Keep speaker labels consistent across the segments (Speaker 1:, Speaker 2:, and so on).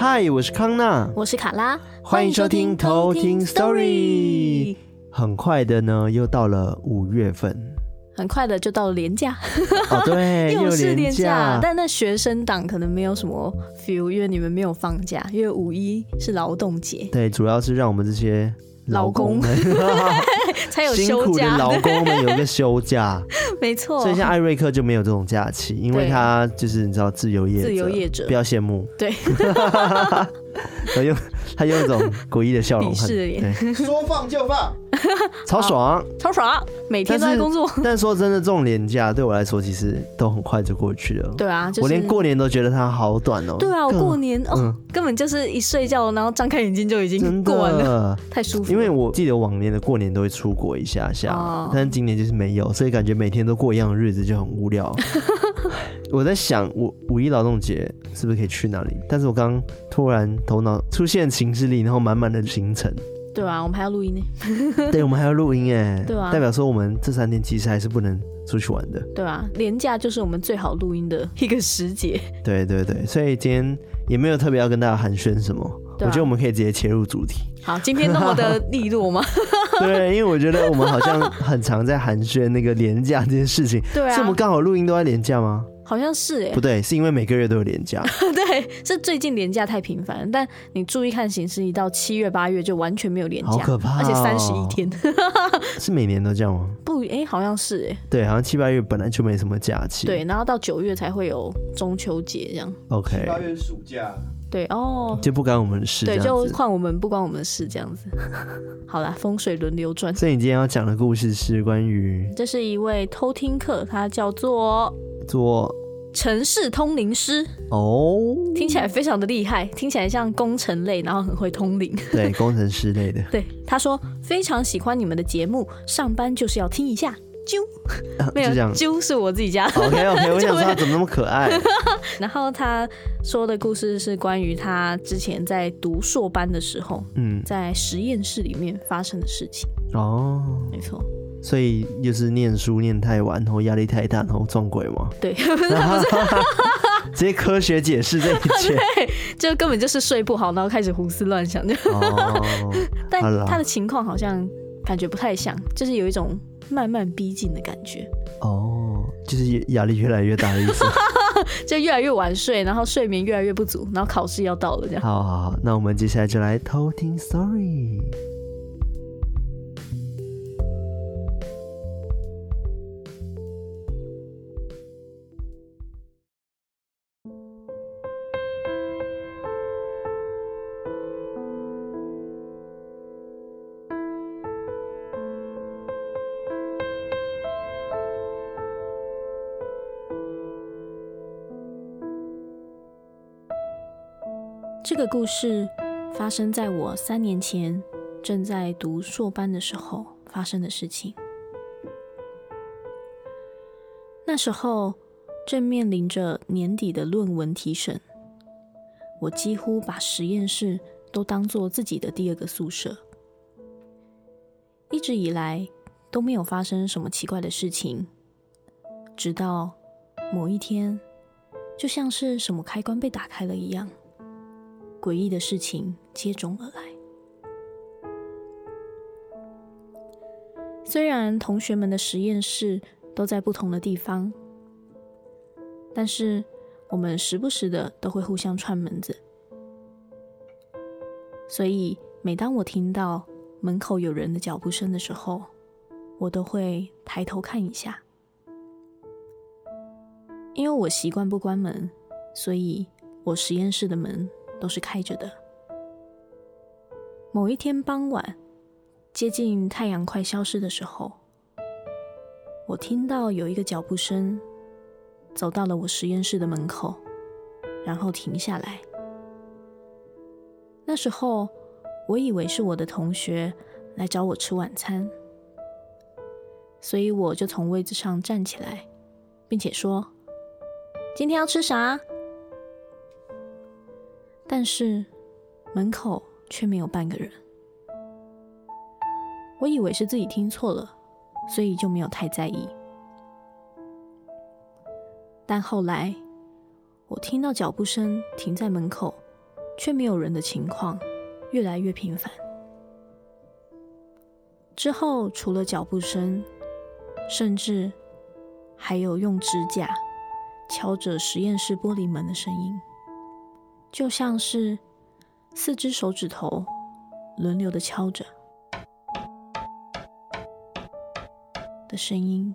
Speaker 1: 嗨，我是康娜，
Speaker 2: 我是卡拉，
Speaker 1: 欢迎收听偷听 Story。很快的呢，又到了五月份，
Speaker 2: 很快的就到了年假。
Speaker 1: 哦，对，又是年假，
Speaker 2: 但那学生党可能没有什么 feel，因为你们没有放假，因为五一是劳动节。
Speaker 1: 对，主要是让我们这些。劳工们。
Speaker 2: 才有休假，
Speaker 1: 辛苦的老公们有一个 休假，
Speaker 2: 没错。
Speaker 1: 所以像艾瑞克就没有这种假期，因为他就是你知道自由业者，
Speaker 2: 自由业者。
Speaker 1: 不要羡慕。
Speaker 2: 对，
Speaker 1: 他用他用一种诡异的笑容，
Speaker 2: 是的耶，
Speaker 3: 说放就放。
Speaker 1: 超爽，
Speaker 2: 超爽，每天都在工作。
Speaker 1: 但是说真的，这种年假对我来说，其实都很快就过去了。
Speaker 2: 对啊，
Speaker 1: 我连过年都觉得它好短哦。
Speaker 2: 对啊，我过年哦，根本就是一睡觉，然后张开眼睛就已经过完了，太舒服。
Speaker 1: 因为我记得往年的过年都会出国一下下，但是今年就是没有，所以感觉每天都过一样的日子就很无聊。我在想，我五一劳动节是不是可以去哪里？但是我刚突然头脑出现行事历，然后满满的行程。
Speaker 2: 对啊，我们还要录音呢。
Speaker 1: 对，我们还要录音哎。
Speaker 2: 对啊，
Speaker 1: 代表说我们这三天其实还是不能出去玩的。
Speaker 2: 对啊，连假就是我们最好录音的一个时节。
Speaker 1: 对对对，所以今天也没有特别要跟大家寒暄什么。啊、我觉得我们可以直接切入主题。
Speaker 2: 好，今天那么的利落吗？
Speaker 1: 对，因为我觉得我们好像很常在寒暄那个连假这件事情。
Speaker 2: 对啊，
Speaker 1: 是我们刚好录音都在连假吗？
Speaker 2: 好像是哎，
Speaker 1: 不对，是因为每个月都有连假。
Speaker 2: 对，是最近连假太频繁。但你注意看形势，一到七月八月就完全没有连假，
Speaker 1: 好可怕哦，
Speaker 2: 而且三十一天。
Speaker 1: 是每年都这样吗？
Speaker 2: 不，哎，好像是哎。
Speaker 1: 对，好像七八月本来就没什么假期。
Speaker 2: 对，然后到九月才会有中秋节这样。
Speaker 1: OK。
Speaker 3: 七八月暑假。
Speaker 2: 对哦，
Speaker 1: 就不关我们的事。
Speaker 2: 对，就换我们不关我们的事这样子。好啦，风水轮流转。
Speaker 1: 所以你今天要讲的故事是关于，
Speaker 2: 这是一位偷听客，他叫做
Speaker 1: 做。
Speaker 2: 城市通灵师哦，听起来非常的厉害，听起来像工程类，然后很会通灵。
Speaker 1: 对，工程师类的。
Speaker 2: 对，他说非常喜欢你们的节目，上班就是要听一下。啾，没有，啾是我自己家的。
Speaker 1: OK OK，我想说他怎么那么可爱。
Speaker 2: 然后他说的故事是关于他之前在读硕班的时候，嗯，在实验室里面发生的事情。哦，没错。
Speaker 1: 所以就是念书念太晚，然后压力太大，然后撞鬼吗？
Speaker 2: 对，
Speaker 1: 直接科学解释这一切，
Speaker 2: 对，就根本就是睡不好，然后开始胡思乱想。哦，但他的情况好像感觉不太像，就是有一种慢慢逼近的感觉。
Speaker 1: 哦，就是压力越来越大的意思，
Speaker 2: 就越来越晚睡，然后睡眠越来越不足，然后考试要到了这样。
Speaker 1: 好好好，那我们接下来就来偷听 story。
Speaker 2: 这个故事发生在我三年前正在读硕班的时候发生的事情。那时候正面临着年底的论文提审，我几乎把实验室都当做自己的第二个宿舍。一直以来都没有发生什么奇怪的事情，直到某一天，就像是什么开关被打开了一样。诡异的事情接踵而来。虽然同学们的实验室都在不同的地方，但是我们时不时的都会互相串门子。所以每当我听到门口有人的脚步声的时候，我都会抬头看一下。因为我习惯不关门，所以我实验室的门。都是开着的。某一天傍晚，接近太阳快消失的时候，我听到有一个脚步声走到了我实验室的门口，然后停下来。那时候，我以为是我的同学来找我吃晚餐，所以我就从位置上站起来，并且说：“今天要吃啥？”但是门口却没有半个人，我以为是自己听错了，所以就没有太在意。但后来我听到脚步声停在门口，却没有人的情况越来越频繁。之后，除了脚步声，甚至还有用指甲敲着实验室玻璃门的声音，就像是四只手指头轮流的敲着的声音，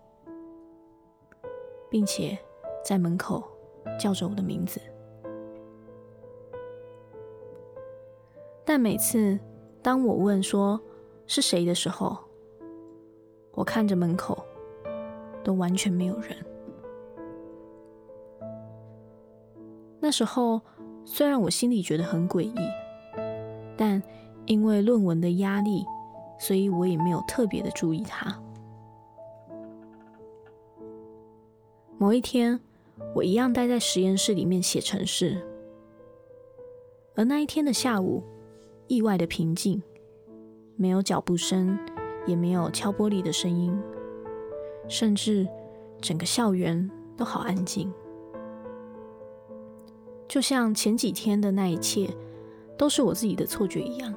Speaker 2: 并且在门口叫着我的名字。但每次当我问说是谁的时候，我看着门口，都完全没有人。那时候虽然我心里觉得很诡异，但因为论文的压力，所以我也没有特别的注意它。某一天，我一样待在实验室里面写程式，而那一天的下午，意外的平静，没有脚步声，也没有敲玻璃的声音，甚至整个校园都好安静，就像前几天的那一切都是我自己的错觉一样。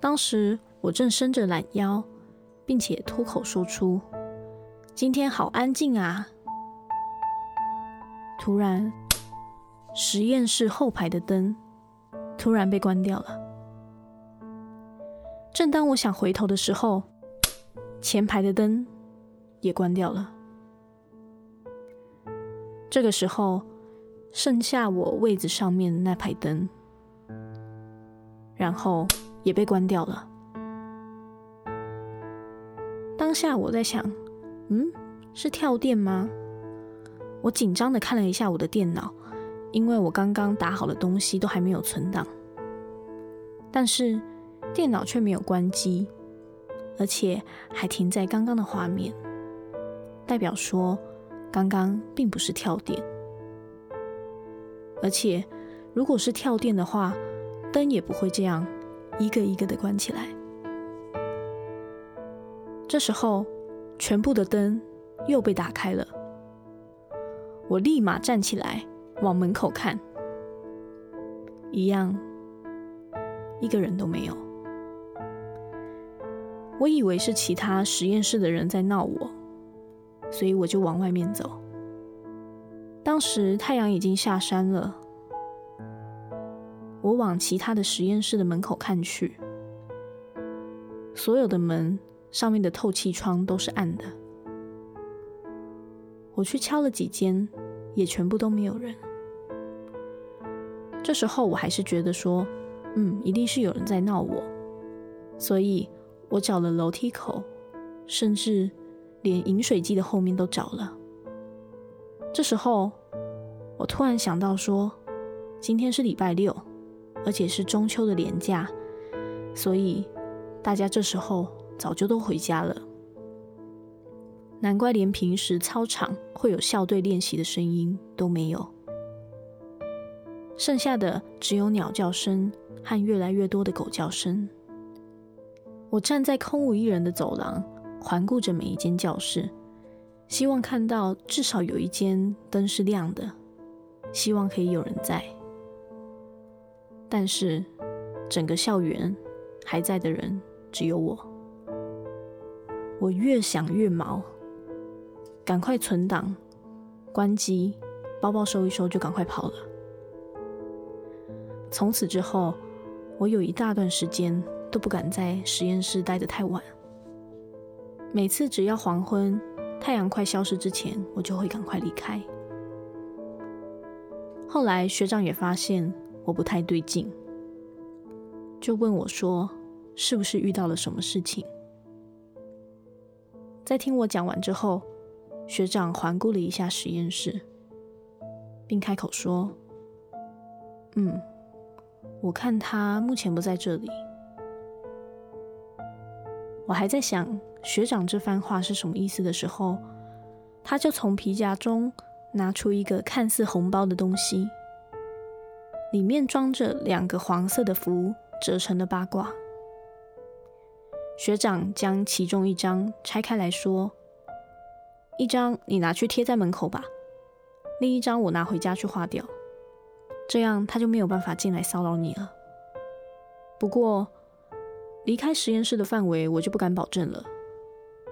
Speaker 2: 当时我正伸着懒腰，并且脱口说出：“今天好安静啊！”突然，实验室后排的灯突然被关掉了。正当我想回头的时候，前排的灯也关掉了。这个时候，剩下我位子上面那排灯，然后也被关掉了。当下我在想，嗯，是跳电吗？我紧张的看了一下我的电脑。因为我刚刚打好的东西都还没有存档，但是电脑却没有关机，而且还停在刚刚的画面，代表说刚刚并不是跳电。而且如果是跳电的话，灯也不会这样一个一个的关起来。这时候，全部的灯又被打开了，我立马站起来。往门口看，一样，一个人都没有。我以为是其他实验室的人在闹我，所以我就往外面走。当时太阳已经下山了，我往其他的实验室的门口看去，所有的门上面的透气窗都是暗的。我去敲了几间，也全部都没有人。这时候我还是觉得说，嗯，一定是有人在闹我，所以我找了楼梯口，甚至连饮水机的后面都找了。这时候我突然想到说，今天是礼拜六，而且是中秋的连假，所以大家这时候早就都回家了。难怪连平时操场会有校队练习的声音都没有。剩下的只有鸟叫声和越来越多的狗叫声。我站在空无一人的走廊，环顾着每一间教室，希望看到至少有一间灯是亮的，希望可以有人在。但是整个校园还在的人只有我。我越想越毛，赶快存档，关机，包包收一收就赶快跑了。从此之后，我有一大段时间都不敢在实验室待得太晚。每次只要黄昏，太阳快消失之前，我就会赶快离开。后来学长也发现我不太对劲，就问我说：“是不是遇到了什么事情？”在听我讲完之后，学长环顾了一下实验室，并开口说：“嗯。”我看他目前不在这里。我还在想学长这番话是什么意思的时候，他就从皮夹中拿出一个看似红包的东西，里面装着两个黄色的符折成的八卦。学长将其中一张拆开来说：“一张你拿去贴在门口吧，另一张我拿回家去画掉。”这样他就没有办法进来骚扰你了。不过，离开实验室的范围我就不敢保证了，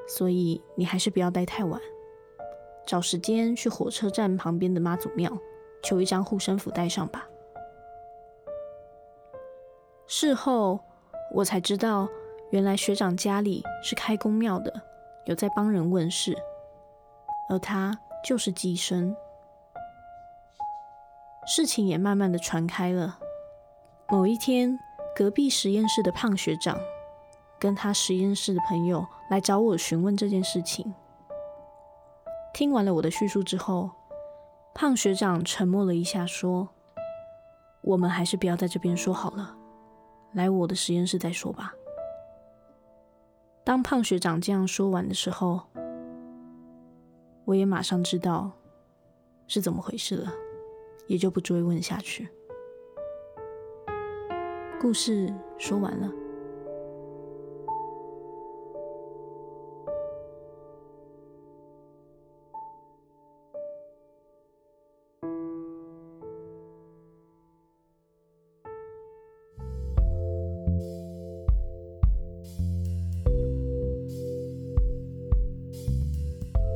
Speaker 2: 所以你还是不要待太晚，找时间去火车站旁边的妈祖庙求一张护身符带上吧。事后我才知道，原来学长家里是开公庙的，有在帮人问事，而他就是寄生。事情也慢慢的传开了。某一天，隔壁实验室的胖学长跟他实验室的朋友来找我询问这件事情。听完了我的叙述之后，胖学长沉默了一下，说：“我们还是不要在这边说好了，来我的实验室再说吧。”当胖学长这样说完的时候，我也马上知道是怎么回事了。也就不追问下去。故事说完了。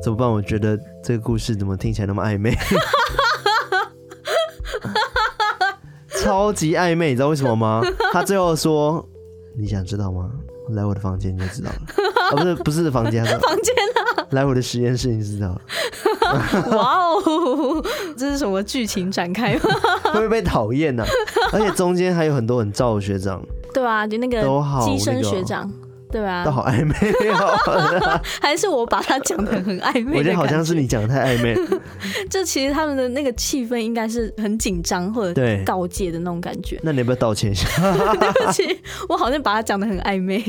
Speaker 1: 怎么办？我觉得这个故事怎么听起来那么暧昧？超级暧昧，你知道为什么吗？他最后说：“你想知道吗？来我的房间你就知道了。啊”不是不是房间，
Speaker 2: 房间啊！
Speaker 1: 来我的实验室你就知道了。
Speaker 2: 哇哦，这是什么剧情展开吗？
Speaker 1: 会不会被讨厌呢？而且中间还有很多很照的学长。
Speaker 2: 对啊，就那个机身学长。对啊，
Speaker 1: 都好暧昧哦，
Speaker 2: 还是我把他讲的很暧昧？
Speaker 1: 我觉得好像是你讲的太暧昧。
Speaker 2: 这其实他们的那个气氛应该是很紧张或者告诫的那种感觉。
Speaker 1: 那你要不要道歉一下？
Speaker 2: 对不起，我好像把他讲的很暧昧，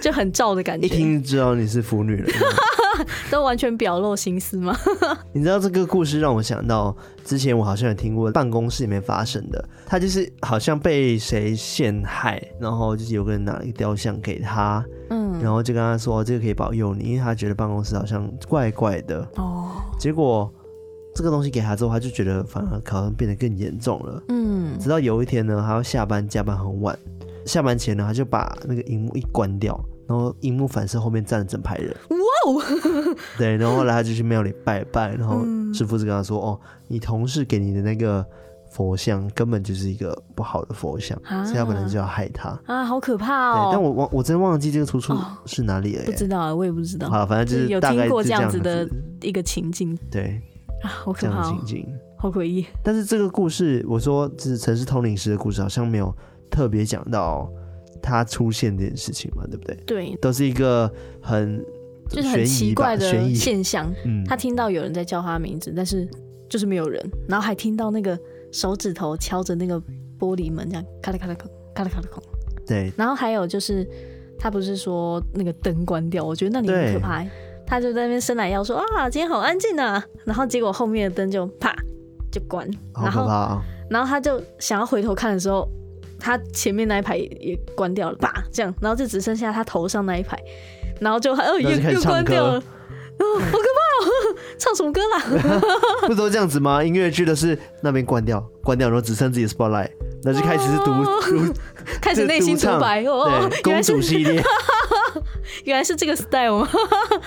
Speaker 2: 就很照的感觉。
Speaker 1: 一听就知道你是腐女了，
Speaker 2: 都完全表露心思吗？
Speaker 1: 你知道这个故事让我想到之前我好像有听过办公室里面发生的，他就是好像被谁陷害，然后就是有个人拿一个雕像给他。嗯，然后就跟他说，这个可以保佑你，因为他觉得办公室好像怪怪的哦。结果这个东西给他之后，他就觉得反而好像变得更严重了。嗯，直到有一天呢，他要下班加班很晚，下班前呢，他就把那个荧幕一关掉，然后荧幕反射后面站了整排人。哇哦！对，然后后来他就去庙里拜拜，然后师傅就跟他说：“哦，你同事给你的那个。”佛像根本就是一个不好的佛像，啊、所以他本来就要害他
Speaker 2: 啊，好可怕哦！
Speaker 1: 但我忘，我真忘记这个出处是哪里了，
Speaker 2: 不知道，我也不知道。
Speaker 1: 好，反正就是
Speaker 2: 有听过这样子的一个情境，
Speaker 1: 对
Speaker 2: 啊，好可怕、哦，
Speaker 1: 情境
Speaker 2: 好诡异。
Speaker 1: 但是这个故事，我说就是城市通灵师的故事，好像没有特别讲到他出现这件事情嘛，对不对？
Speaker 2: 对，
Speaker 1: 都是一个很
Speaker 2: 就是很奇怪的现象。嗯，他听到有人在叫他的名字，但是就是没有人，然后还听到那个。手指头敲着那个玻璃门，这样咔啦咔咔啦咔啦空。
Speaker 1: 对。
Speaker 2: 然后还有就是，他不是说那个灯关掉，我觉得那里很可怕。他就在那边伸懒腰说啊，今天好安静啊。然后结果后面的灯就啪就关。然后，然后他就想要回头看的时候，他前面那一排也关掉了，吧这样，然后就只剩下他头上那一排，然后就还又又关掉了。哦，好可怕哦！唱什么歌啦？
Speaker 1: 不都这样子吗？音乐剧的是那边关掉，关掉，然后只剩自己的 spotlight，那就开始是读，哦、
Speaker 2: 开始内心独白哦。
Speaker 1: 公主系列，
Speaker 2: 原来是这个 style 吗？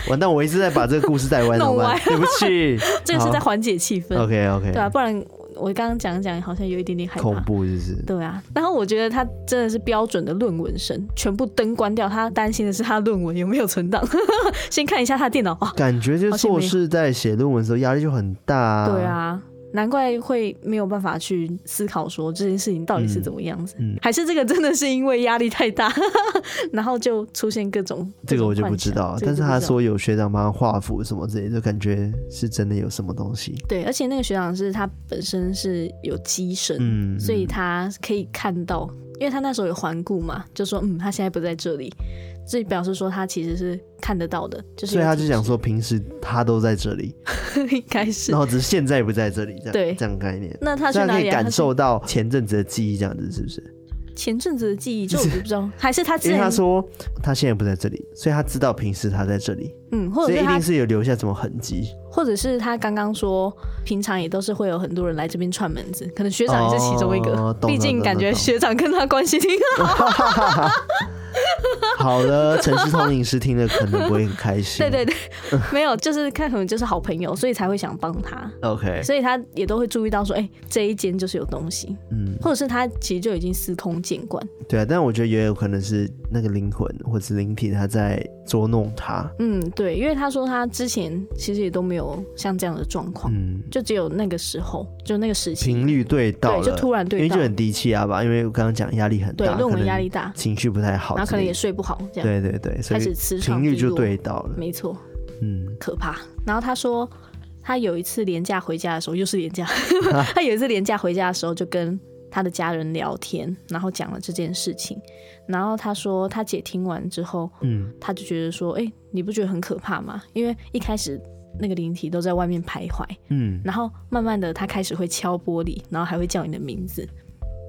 Speaker 1: 完蛋，我一直在把这个故事带歪，弄歪，对不起，
Speaker 2: 这个是在缓解气氛。
Speaker 1: OK OK，
Speaker 2: 对啊，不然。我刚刚讲讲，好像有一点点害怕，
Speaker 1: 恐怖就是。
Speaker 2: 对啊，然后我觉得他真的是标准的论文生，全部灯关掉，他担心的是他论文有没有存档。先看一下他的电脑啊，
Speaker 1: 感觉就是硕士在写论文的时候压力就很大啊。
Speaker 2: 对啊。难怪会没有办法去思考说这件事情到底是怎么样子，嗯嗯、还是这个真的是因为压力太大，然后就出现各种。这个
Speaker 1: 我就不知道，但是他说有学长帮他画符什么之类的，就感觉是真的有什么东西。
Speaker 2: 对，而且那个学长是他本身是有机身，嗯，所以他可以看到，因为他那时候有环顾嘛，就说嗯，他现在不在这里。这表示说他其实是看得到的，就是
Speaker 1: 所以他就想说平时他都在这里，
Speaker 2: 应该是，
Speaker 1: 然后只是现在不在这里，这样
Speaker 2: 对，
Speaker 1: 这样概念。
Speaker 2: 那他去哪里、啊、
Speaker 1: 可以感受到前阵子的记忆，这样子是不是？
Speaker 2: 前阵子的记忆，这 我就不知道，还是他之
Speaker 1: 因为
Speaker 2: 前
Speaker 1: 他说他现在不在这里，所以他知道平时他在这里，
Speaker 2: 嗯，或者
Speaker 1: 一定是有留下什么痕迹。
Speaker 2: 或者是他刚刚说，平常也都是会有很多人来这边串门子，可能学长也是其中一个。
Speaker 1: 哦、
Speaker 2: 毕竟感觉学长跟他关系挺好。
Speaker 1: 好的，城市通灵师听了可能不会很开心。
Speaker 2: 对对对，没有，就是看可能就是好朋友，所以才会想帮他。
Speaker 1: OK，
Speaker 2: 所以他也都会注意到说，哎、欸，这一间就是有东西，嗯，或者是他其实就已经司空见惯。
Speaker 1: 对啊，但我觉得也有可能是那个灵魂或者是灵体他在捉弄他。
Speaker 2: 嗯，对，因为他说他之前其实也都没有像这样的状况，嗯，就只有那个时候，就那个时期。
Speaker 1: 频率对到了，
Speaker 2: 对，就突然对到，
Speaker 1: 因为就很低气压吧，因为我刚刚讲压力很大，
Speaker 2: 对，论文压力大，
Speaker 1: 情绪不太好，
Speaker 2: 然后可能也睡不好。
Speaker 1: 这样对对对，所以
Speaker 2: 开始磁场
Speaker 1: 频率就对到了，
Speaker 2: 没错，
Speaker 1: 嗯，
Speaker 2: 可怕。然后他说，他有一次廉假回家的时候，又是连假，他有一次廉假回家的时候，就跟他的家人聊天，然后讲了这件事情。然后他说，他姐听完之后，嗯，他就觉得说，哎，你不觉得很可怕吗？因为一开始那个灵体都在外面徘徊，嗯，然后慢慢的他开始会敲玻璃，然后还会叫你的名字。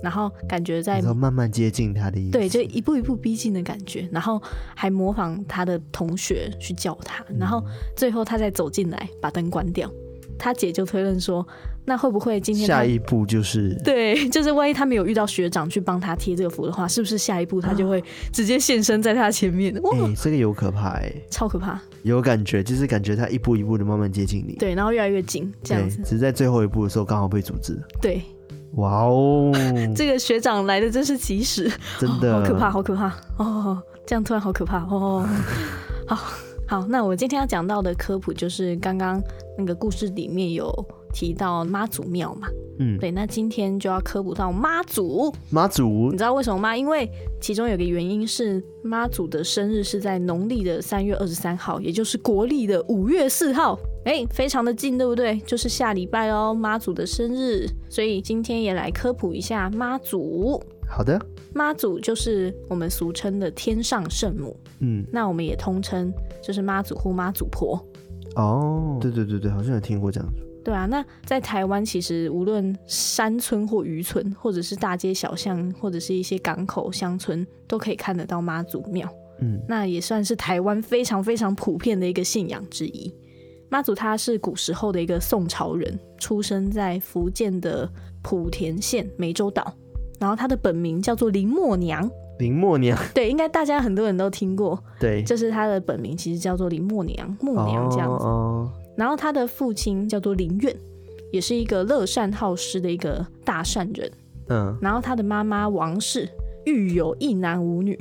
Speaker 2: 然后感觉在
Speaker 1: 慢慢接近他的意思，
Speaker 2: 对，就一步一步逼近的感觉。然后还模仿他的同学去叫他，然后最后他再走进来，把灯关掉。他姐就推论说，那会不会今天
Speaker 1: 下一步就是
Speaker 2: 对，就是万一他没有遇到学长去帮他贴这个符的话，是不是下一步他就会直接现身在他前面？哇，
Speaker 1: 欸、这个有可怕哎，
Speaker 2: 超可怕，
Speaker 1: 有感觉，就是感觉他一步一步的慢慢接近你，
Speaker 2: 对，然后越来越近，这样子。
Speaker 1: 只是在最后一步的时候刚好被阻止，
Speaker 2: 对。
Speaker 1: 哇哦，
Speaker 2: 这个学长来的真是及时，
Speaker 1: 真的、哦、
Speaker 2: 好可怕，好可怕哦！这样突然好可怕哦。好好，那我今天要讲到的科普就是刚刚那个故事里面有提到妈祖庙嘛，嗯，对，那今天就要科普到妈祖。
Speaker 1: 妈祖，
Speaker 2: 你知道为什么吗？因为其中有个原因是妈祖的生日是在农历的三月二十三号，也就是国历的五月四号。哎、欸，非常的近，对不对？就是下礼拜哦，妈祖的生日，所以今天也来科普一下妈祖。
Speaker 1: 好的，
Speaker 2: 妈祖就是我们俗称的天上圣母，嗯，那我们也通称就是妈祖或妈祖婆。
Speaker 1: 哦，对对对对，好像有听过这样子。
Speaker 2: 对啊，那在台湾其实无论山村或渔村，或者是大街小巷，或者是一些港口乡村，都可以看得到妈祖庙。嗯，那也算是台湾非常非常普遍的一个信仰之一。妈祖她是古时候的一个宋朝人，出生在福建的莆田县湄洲岛，然后她的本名叫做林默娘。
Speaker 1: 林默娘，对，
Speaker 2: 应该大家很多人都听过。
Speaker 1: 对，
Speaker 2: 就是她的本名其实叫做林默娘，默娘这样子。
Speaker 1: 哦。
Speaker 2: 然后他的父亲叫做林愿，也是一个乐善好施的一个大善人。嗯。然后他的妈妈王氏育有一男五女，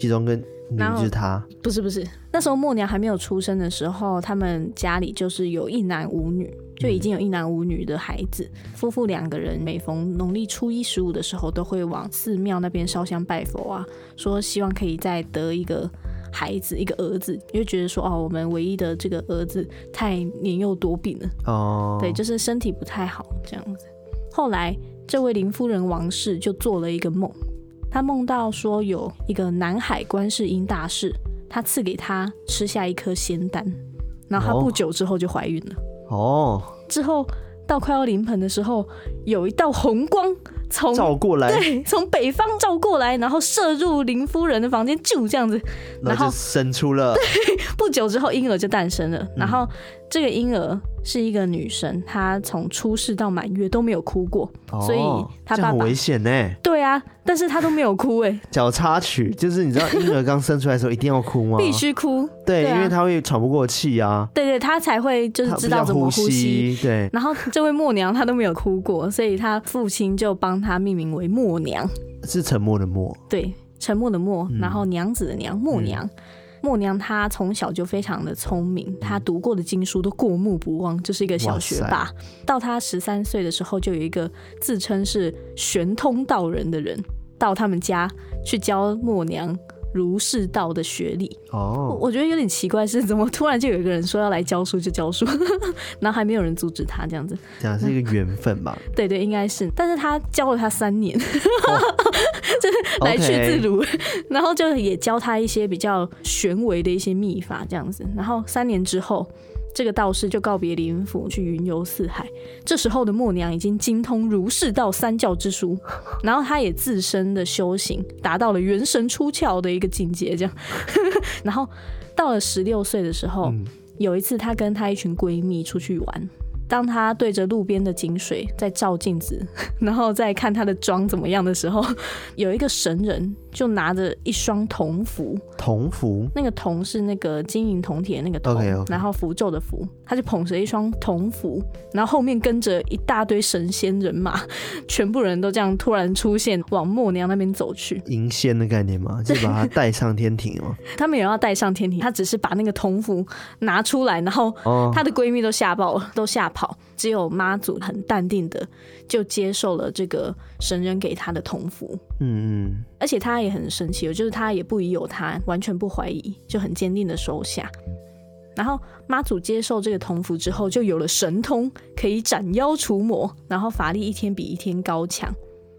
Speaker 1: 其中跟。然后是他，
Speaker 2: 不是不是，那时候默娘还没有出生的时候，他们家里就是有一男五女，就已经有一男五女的孩子。嗯、夫妇两个人每逢农历初一十五的时候，都会往寺庙那边烧香拜佛啊，说希望可以再得一个孩子，一个儿子，因为觉得说哦，我们唯一的这个儿子太年幼多病了，哦，对，就是身体不太好这样子。后来这位林夫人王氏就做了一个梦。她梦到说有一个南海观世音大士，他赐给她吃下一颗仙丹，然后她不久之后就怀孕了。
Speaker 1: 哦，
Speaker 2: 之后到快要临盆的时候，有一道红光从
Speaker 1: 照过来，
Speaker 2: 对，从北方照过来，然后射入林夫人的房间，就这样子，然后
Speaker 1: 生出了。
Speaker 2: 对，不久之后婴儿就诞生了，然后这个婴儿。是一个女生，她从出世到满月都没有哭过，哦、所以她爸爸
Speaker 1: 很危险呢。
Speaker 2: 对啊，但是她都没有哭哎。
Speaker 1: 小插曲就是，你知道婴儿刚生出来的时候一定要哭吗？
Speaker 2: 必须哭。
Speaker 1: 对，因为他会喘不过气啊。
Speaker 2: 对对，他才会就是知道怎么呼吸。
Speaker 1: 呼吸对。
Speaker 2: 然后这位默娘她都没有哭过，所以她父亲就帮她命名为默娘，
Speaker 1: 是沉默的默。
Speaker 2: 对，沉默的默，然后娘子的娘，默娘。嗯默娘她从小就非常的聪明，她读过的经书都过目不忘，就是一个小学霸。到她十三岁的时候，就有一个自称是玄通道人的人到他们家去教默娘。儒释道的学历哦，oh. 我觉得有点奇怪，是怎么突然就有一个人说要来教书就教书，然后还没有人阻止他这样子，
Speaker 1: 这样是一个缘分吧？
Speaker 2: 对对，应该是，但是他教了他三年，oh. 就是来去自如.然后就也教他一些比较玄微的一些秘法这样子，然后三年之后，这个道士就告别灵府去云游四海。这时候的默娘已经精通儒释道三教之书，然后她也自身的修行达到了元神出窍的一个境界。这样，然后到了十六岁的时候，嗯、有一次她跟她一群闺蜜出去玩。当她对着路边的井水在照镜子，然后再看她的妆怎么样的时候，有一个神人就拿着一双铜符，
Speaker 1: 铜符，
Speaker 2: 那个铜是那个金银铜铁那个铜，okay, okay. 然后符咒的符，他就捧着一双铜符，然后后面跟着一大堆神仙人马，全部人都这样突然出现，往默娘那边走去。
Speaker 1: 迎仙的概念吗？就把他带上天庭吗？
Speaker 2: 他们也要带上天庭，他只是把那个铜符拿出来，然后她的闺蜜都吓爆了，都吓。跑，只有妈祖很淡定的就接受了这个神人给她的铜符，嗯嗯，而且他也很神奇，就是他也不疑有他，完全不怀疑，就很坚定的收下。然后妈祖接受这个铜符之后，就有了神通，可以斩妖除魔，然后法力一天比一天高强，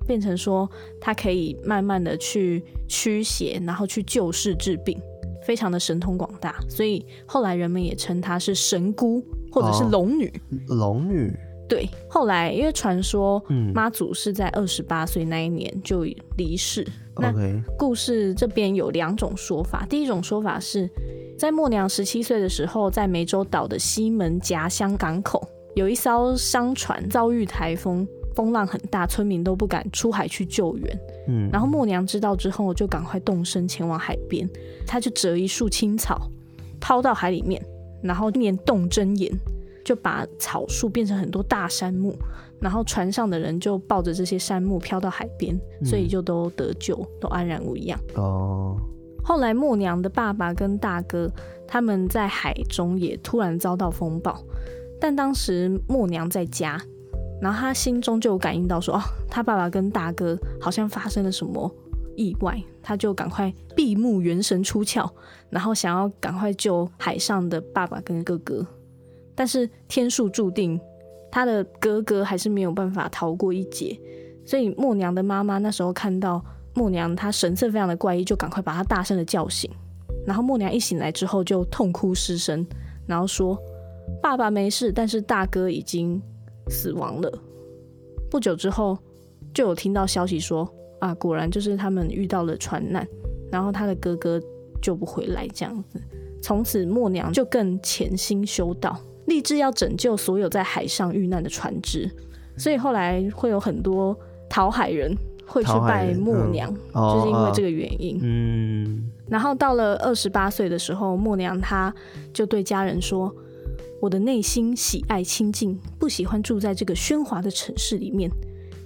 Speaker 2: 变成说他可以慢慢的去驱邪，然后去救世治病，非常的神通广大，所以后来人们也称他是神姑。或者是龙女，
Speaker 1: 龙、哦、女
Speaker 2: 对。后来因为传说，妈祖是在二十八岁那一年就离世。嗯、那故事这边有两种说法。第一种说法是在默娘十七岁的时候，在湄洲岛的西门夹乡港口，有一艘商船遭遇台风，风浪很大，村民都不敢出海去救援。嗯，然后默娘知道之后，就赶快动身前往海边，她就折一束青草，抛到海里面。然后念动真言，就把草树变成很多大杉木，然后船上的人就抱着这些杉木飘到海边，所以就都得救，都安然无恙。哦。后来默娘的爸爸跟大哥他们在海中也突然遭到风暴，但当时默娘在家，然后他心中就有感应到说，哦，他爸爸跟大哥好像发生了什么。意外，他就赶快闭目元神出窍，然后想要赶快救海上的爸爸跟哥哥，但是天数注定，他的哥哥还是没有办法逃过一劫，所以默娘的妈妈那时候看到默娘，她神色非常的怪异，就赶快把她大声的叫醒，然后默娘一醒来之后就痛哭失声，然后说爸爸没事，但是大哥已经死亡了。不久之后就有听到消息说。啊，果然就是他们遇到了船难，然后他的哥哥救不回来，这样子。从此默娘就更潜心修道，立志要拯救所有在海上遇难的船只。所以后来会有很多讨海人会去拜默娘，嗯，就是因为这个原因。嗯。然后到了二十八岁的时候，默娘她就对家人说：“我的内心喜爱清静，不喜欢住在这个喧哗的城市里面。”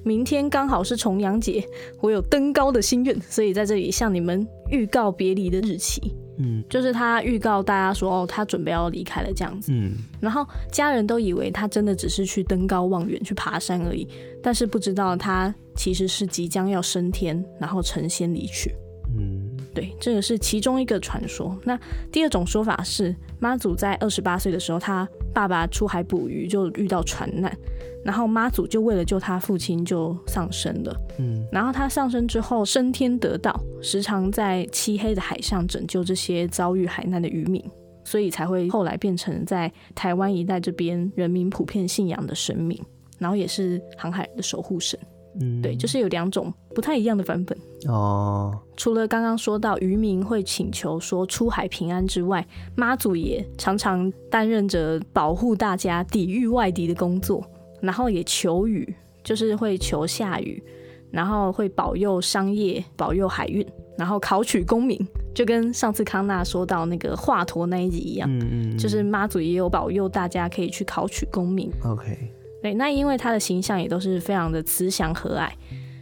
Speaker 2: 明天刚好是重阳节，我有登高的心愿，所以在这里向你们预告别离的日期。嗯，就是他预告大家说，哦，他准备要离开了这样子。嗯，然后家人都以为他真的只是去登高望远、去爬山而已，但是不知道他其实是即将要升天，然后成仙离去。嗯，对，这个是其中一个传说。那第二种说法是，妈祖在二十八岁的时候，他爸爸出海捕鱼就遇到船难。然后妈祖就为了救他父亲就上升了，嗯，然后他上身之后升天得道，时常在漆黑的海上拯救这些遭遇海难的渔民，所以才会后来变成在台湾一带这边人民普遍信仰的神明，然后也是航海人的守护神，嗯，对，就是有两种不太一样的版本。哦。除了刚刚说到渔民会请求说出海平安之外，妈祖也常常担任着保护大家抵御外敌的工作。然后也求雨，就是会求下雨，然后会保佑商业，保佑海运，然后考取功名，就跟上次康纳说到那个华佗那一集一样，嗯嗯，就是妈祖也有保佑大家可以去考取功名。OK，对，那因为他的形象也都是非常的慈祥和蔼，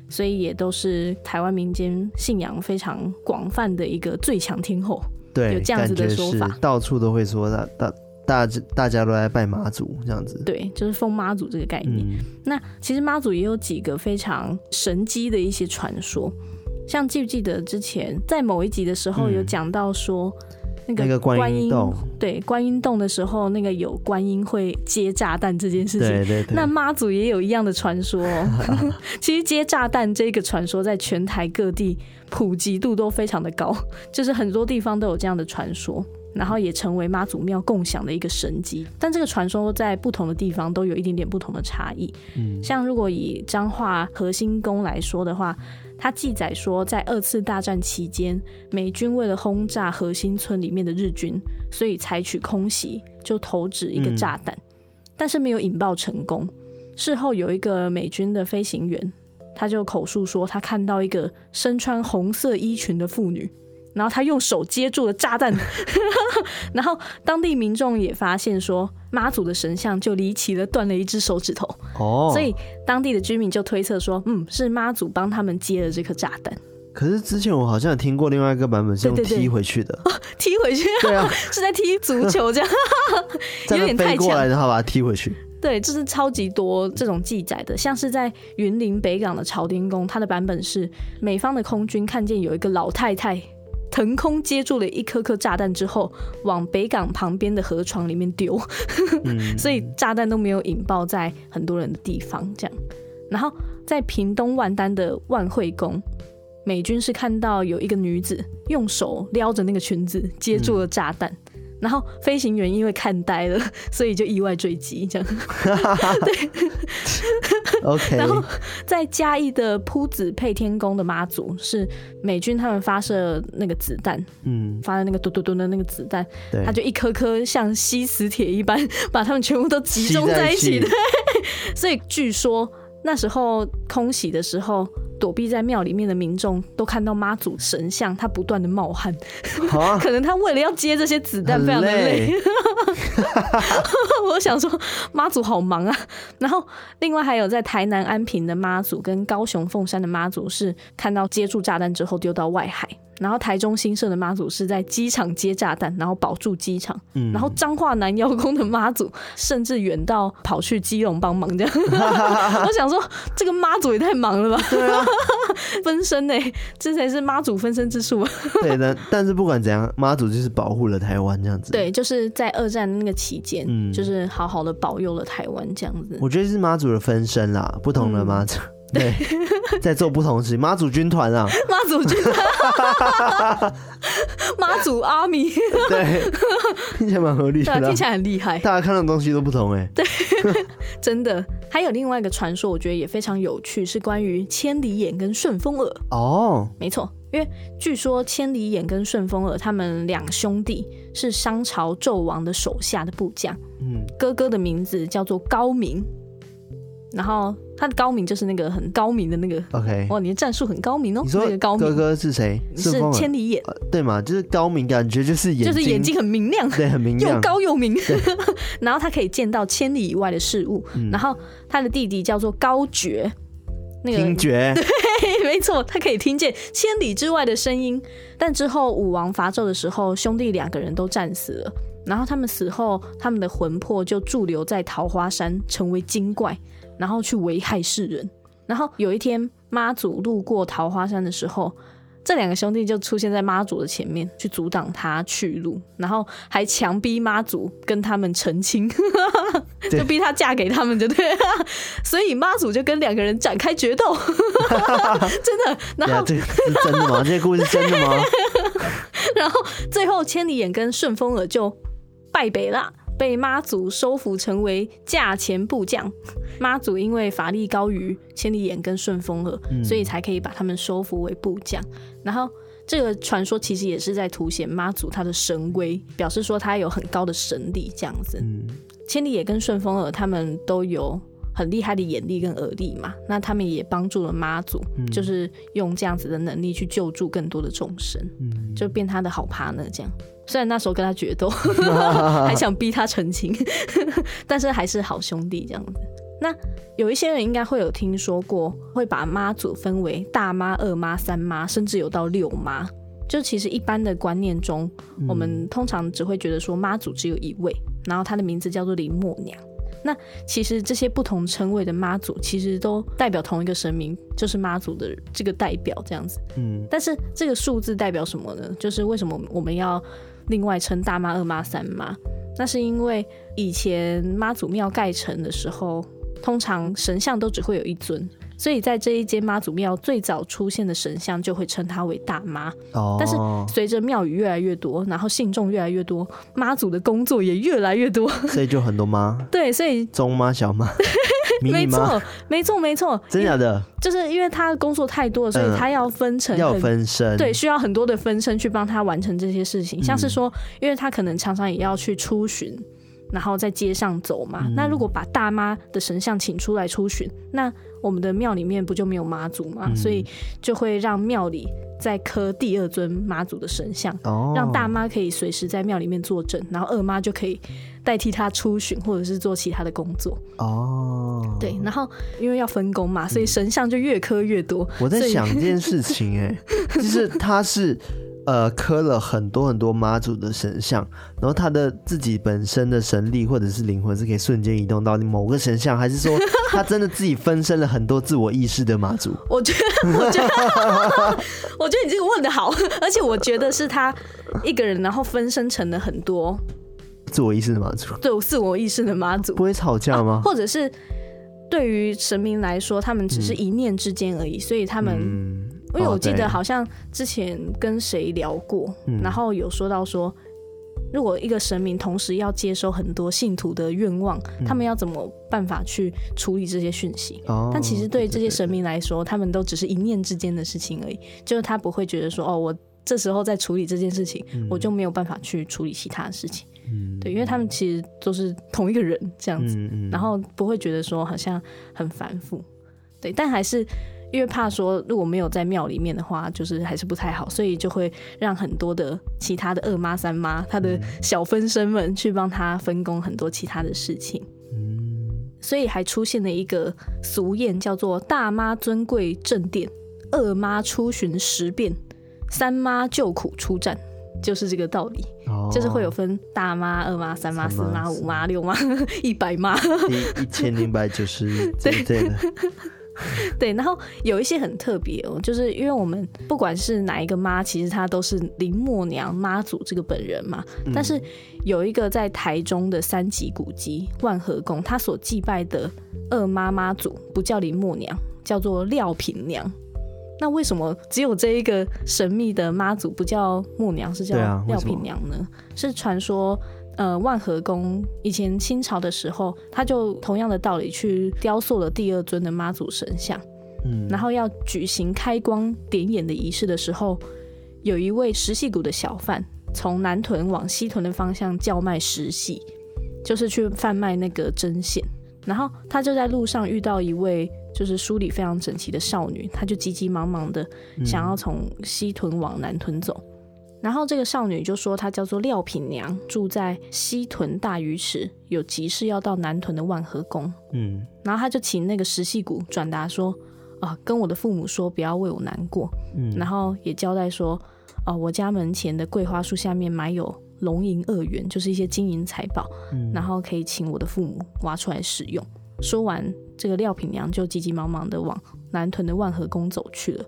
Speaker 2: 所以也都是台湾民间信仰非常广泛的一个最强天后。对，有这样子的说法，
Speaker 1: 到处都会说他。他大大家都来拜妈祖这样子，
Speaker 2: 对，就是封妈祖这个概念。嗯、那其实妈祖也有几个非常神机的一些传说，像记不记得之前在某一集的时候有讲到说，那个观音洞，对，观音洞的时候，那个有观音会接炸弹这件事情。对对对。那妈祖也有一样的传说。其实接炸弹这个传说在全台各地普及度都非常的高，就是很多地方都有这样的传说。然后也成为妈祖庙共享的一个神迹。但这个传说在不同的地方都有一点点不同的差异。嗯，像如果以彰化核心宫来说的话，它记载说，在二次大战期间，美军为了轰炸核心村里面的日军，所以采取空袭，就投掷一个炸弹，嗯、但是没有引爆成功。事后有一个美军的飞行员。他就口述说，他看到一个身穿红色衣裙的妇女，然后他用手接住了炸弹，然后当地民众也发现说，妈祖的神像就离奇的断了一只手指头，哦，所以当地的居民就推测说，嗯，是妈祖帮他们接了这颗炸弹。
Speaker 1: 可是之前我好像有听过另外一个版本是用踢回去的，
Speaker 2: 对对对哦、踢回去，对啊，是在踢足球这样，有点太强，
Speaker 1: 然后把它踢回去。
Speaker 2: 对，这是超级多这种记载的，像是在云林北港的朝天宫，它的版本是美方的空军看见有一个老太太腾空接住了一颗颗炸弹之后，往北港旁边的河床里面丢，嗯、所以炸弹都没有引爆在很多人的地方。这样，然后在屏东万丹的万惠宫，美军是看到有一个女子用手撩着那个裙子接住了炸弹。嗯然后飞行员因为看呆了，所以就意外坠机，这样。对
Speaker 1: ，OK。
Speaker 2: 然后在嘉义的铺子配天宫的妈祖是美军他们发射那个子弹，嗯，发的那个嘟嘟嘟的那个子弹，对，它就一颗颗像吸磁铁一般，把他们全部都集中在一起。对，所以据说那时候空袭的时候。躲避在庙里面的民众都看到妈祖神像，他不断的冒汗，可能他为了要接这些子弹，非常的累。累 我想说妈祖好忙啊。然后另外还有在台南安平的妈祖跟高雄凤山的妈祖是看到接住炸弹之后丢到外海。然后台中新社的妈祖是在机场接炸弹，然后保住机场。嗯、然后彰化南瑶宫的妈祖甚至远到跑去基隆帮忙这样。我想说，这个妈祖也太忙了吧？对啊，分身呢？这才是妈祖分身之术。
Speaker 1: 对的，但是不管怎样，妈祖就是保护了台湾这样子。
Speaker 2: 对，就是在二战那个期间，嗯、就是好好的保佑了台湾这样子。
Speaker 1: 我觉得是妈祖的分身啦，不同的妈祖。嗯对，在做不同的事情。妈祖军团啊，
Speaker 2: 妈祖军团，妈祖阿米，
Speaker 1: 对，听起来蛮合理的，
Speaker 2: 听起来很厉害。
Speaker 1: 大家看到的东西都不同哎，
Speaker 2: 对，真的。还有另外一个传说，我觉得也非常有趣，是关于千里眼跟顺风耳。哦，没错，因为据说千里眼跟顺风耳他们两兄弟是商朝纣王的手下的部将，嗯，哥哥的名字叫做高明。然后他的高明就是那个很高明的那个，OK，哇，你的战术很高明哦。你说那个高明
Speaker 1: 哥哥是谁？
Speaker 2: 是千里眼，
Speaker 1: 对嘛？就是高明，感觉就是眼睛，
Speaker 2: 就是眼睛很明亮，
Speaker 1: 对，很明亮，
Speaker 2: 又高又明。然后他可以见到千里以外的事物。然后他的弟弟叫做高觉，那个
Speaker 1: 听觉，
Speaker 2: 对，没错，他可以听见千里之外的声音。但之后武王伐纣的时候，兄弟两个人都战死了。然后他们死后，他们的魂魄就驻留在桃花山，成为精怪。然后去危害世人。然后有一天，妈祖路过桃花山的时候，这两个兄弟就出现在妈祖的前面，去阻挡他去路，然后还强逼妈祖跟他们成亲，就逼他嫁给他们，就对。所以妈祖就跟两个人展开决斗，真的。然后这个是
Speaker 1: 真的吗？这个故事是真的吗？
Speaker 2: 然后最后，千里眼跟顺风耳就败北了。被妈祖收服成为价钱部将，妈祖因为法力高于千里眼跟顺风耳，嗯、所以才可以把他们收服为部将。然后这个传说其实也是在凸显妈祖他的神威，表示说他有很高的神力这样子。嗯、千里眼跟顺风耳他们都有很厉害的眼力跟耳力嘛，那他们也帮助了妈祖，嗯、就是用这样子的能力去救助更多的众生，嗯、就变他的好 partner 这样。虽然那时候跟他决斗，还想逼他成亲，但是还是好兄弟这样子。那有一些人应该会有听说过，会把妈祖分为大妈、二妈、三妈，甚至有到六妈。就其实一般的观念中，我们通常只会觉得说妈祖只有一位，然后她的名字叫做林默娘。那其实这些不同称谓的妈祖，其实都代表同一个神明，就是妈祖的这个代表这样子。嗯，但是这个数字代表什么呢？就是为什么我们要另外称大妈、二妈、三妈，那是因为以前妈祖庙盖成的时候，通常神像都只会有一尊，所以在这一间妈祖庙最早出现的神像就会称她为大妈。
Speaker 1: 哦，
Speaker 2: 但是随着庙宇越来越多，然后信众越来越多，妈祖的工作也越来越多，
Speaker 1: 所以就很多妈。
Speaker 2: 对，所以
Speaker 1: 中妈、小妈，
Speaker 2: 没错，没错，没错，
Speaker 1: 真假的？
Speaker 2: 就是因为他的工作太多了，所以他要分成、嗯，
Speaker 1: 要分身，
Speaker 2: 对，需要很多的分身去帮他完成这些事情。像是说，因为他可能常常也要去出巡。然后在街上走嘛，嗯、那如果把大妈的神像请出来出巡，那我们的庙里面不就没有妈祖嘛？嗯、所以就会让庙里再刻第二尊妈祖的神像，哦、让大妈可以随时在庙里面坐镇，然后二妈就可以代替她出巡或者是做其他的工作。哦，对，然后因为要分工嘛，所以神像就越刻越多。
Speaker 1: 我在想一件事情，哎，就是他是。呃，刻了很多很多妈祖的神像，然后他的自己本身的神力或者是灵魂是可以瞬间移动到某个神像，还是说 他真的自己分身了很多自我意识的妈祖？
Speaker 2: 我觉得，我觉得，我觉得你这个问的好，而且我觉得是他一个人，然后分身成了很多
Speaker 1: 自我意识的妈祖，
Speaker 2: 对，自我意识的妈祖
Speaker 1: 不会吵架吗？
Speaker 2: 啊、或者是对于神明来说，他们只是一念之间而已，嗯、所以他们。嗯因为我记得好像之前跟谁聊过，哦、然后有说到说，如果一个神明同时要接收很多信徒的愿望，嗯、他们要怎么办法去处理这些讯息？哦、但其实对这些神明来说，他们都只是一念之间的事情而已，就是他不会觉得说，哦，我这时候在处理这件事情，嗯、我就没有办法去处理其他的事情。嗯，对，因为他们其实都是同一个人这样子，然后不会觉得说好像很繁复。对，但还是。因为怕说如果没有在庙里面的话，就是还是不太好，所以就会让很多的其他的二妈、三妈，他的小分身们去帮他分工很多其他的事情。嗯，所以还出现了一个俗谚，叫做“大妈尊贵正殿，二妈出巡十遍，三妈救苦出战”，就是这个道理。哦，就是会有分大妈、二妈、三妈、四妈、五妈、六妈、一百妈，
Speaker 1: 一一千零百九十，对对的。
Speaker 2: 对，然后有一些很特别哦，就是因为我们不管是哪一个妈，其实她都是林默娘妈祖这个本人嘛。嗯、但是有一个在台中的三级古迹万和宫，他所祭拜的二妈妈祖不叫林默娘，叫做廖平娘。那为什么只有这一个神秘的妈祖不叫默娘，是叫廖平娘呢？是传说。呃，万和宫以前清朝的时候，他就同样的道理去雕塑了第二尊的妈祖神像，嗯，然后要举行开光点眼的仪式的时候，有一位石戏谷的小贩从南屯往西屯的方向叫卖石戏，就是去贩卖那个针线，然后他就在路上遇到一位就是梳理非常整齐的少女，他就急急忙忙的想要从西屯往南屯走。然后这个少女就说她叫做廖品娘，住在西屯大鱼池，有急事要到南屯的万和宫。嗯，然后她就请那个石戏谷转达说，啊，跟我的父母说不要为我难过。嗯，然后也交代说，啊，我家门前的桂花树下面埋有龙银二元，就是一些金银财宝。嗯，然后可以请我的父母挖出来使用。说完，这个廖品娘就急急忙忙的往南屯的万和宫走去了。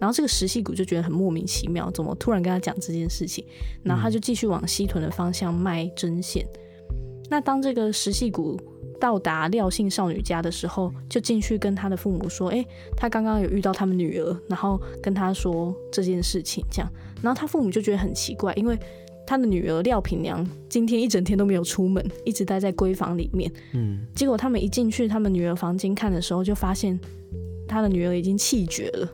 Speaker 2: 然后这个石矽谷就觉得很莫名其妙，怎么突然跟他讲这件事情？然后他就继续往西屯的方向卖针线。嗯、那当这个石矽谷到达廖姓少女家的时候，就进去跟他的父母说：“哎，他刚刚有遇到他们女儿，然后跟他说这件事情。”这样，然后他父母就觉得很奇怪，因为他的女儿廖品娘今天一整天都没有出门，一直待在闺房里面。嗯，结果他们一进去他们女儿房间看的时候，就发现他的女儿已经气绝了。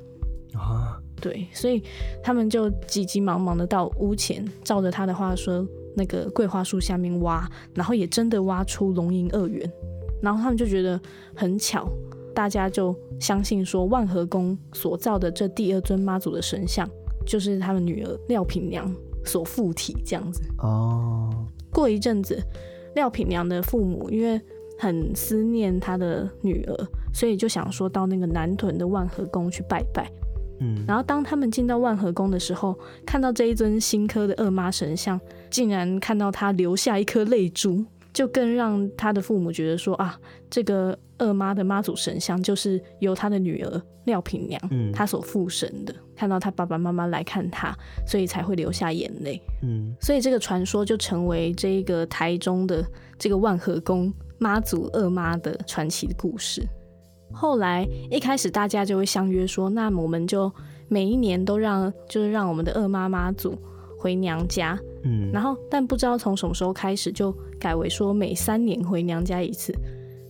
Speaker 2: 对，所以他们就急急忙忙的到屋前，照着他的话说，那个桂花树下面挖，然后也真的挖出龙吟二元，然后他们就觉得很巧，大家就相信说万和宫所造的这第二尊妈祖的神像，就是他们女儿廖品娘所附体这样子。哦，过一阵子，廖品娘的父母因为很思念他的女儿，所以就想说到那个南屯的万和宫去拜拜。嗯，然后当他们进到万和宫的时候，看到这一尊新科的二妈神像，竟然看到她留下一颗泪珠，就更让他的父母觉得说啊，这个二妈的妈祖神像就是由他的女儿廖品娘，嗯，她所附身的。看到他爸爸妈妈来看他，所以才会流下眼泪。嗯，所以这个传说就成为这一个台中的这个万和宫妈祖二妈的传奇的故事。后来一开始大家就会相约说，那我们就每一年都让，就是让我们的二妈妈祖回娘家。嗯，然后但不知道从什么时候开始就改为说每三年回娘家一次，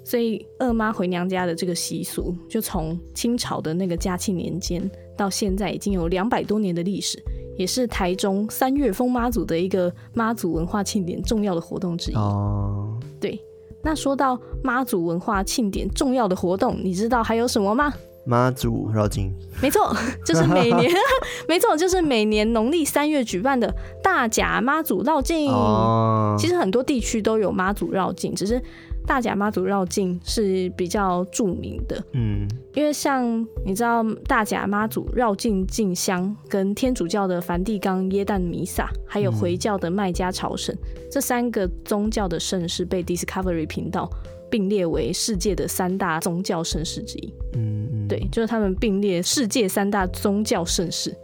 Speaker 2: 所以二妈回娘家的这个习俗就从清朝的那个嘉庆年间到现在已经有两百多年的历史，也是台中三月风妈祖的一个妈祖文化庆典重要的活动之一。哦，对。那说到妈祖文化庆典重要的活动，你知道还有什么吗？
Speaker 1: 妈祖绕境，
Speaker 2: 没错，就是每年，没错，就是每年农历三月举办的大甲妈祖绕境。哦，其实很多地区都有妈祖绕境，只是。大甲妈祖绕境是比较著名的，嗯，因为像你知道大甲妈祖绕境进香，跟天主教的梵蒂冈耶诞弥撒，还有回教的麦加朝圣，嗯，这三个宗教的盛事被 Discovery 频道并列为世界的三大宗教盛事之一，嗯，嗯，对，就是他们并列世界三大宗教盛事。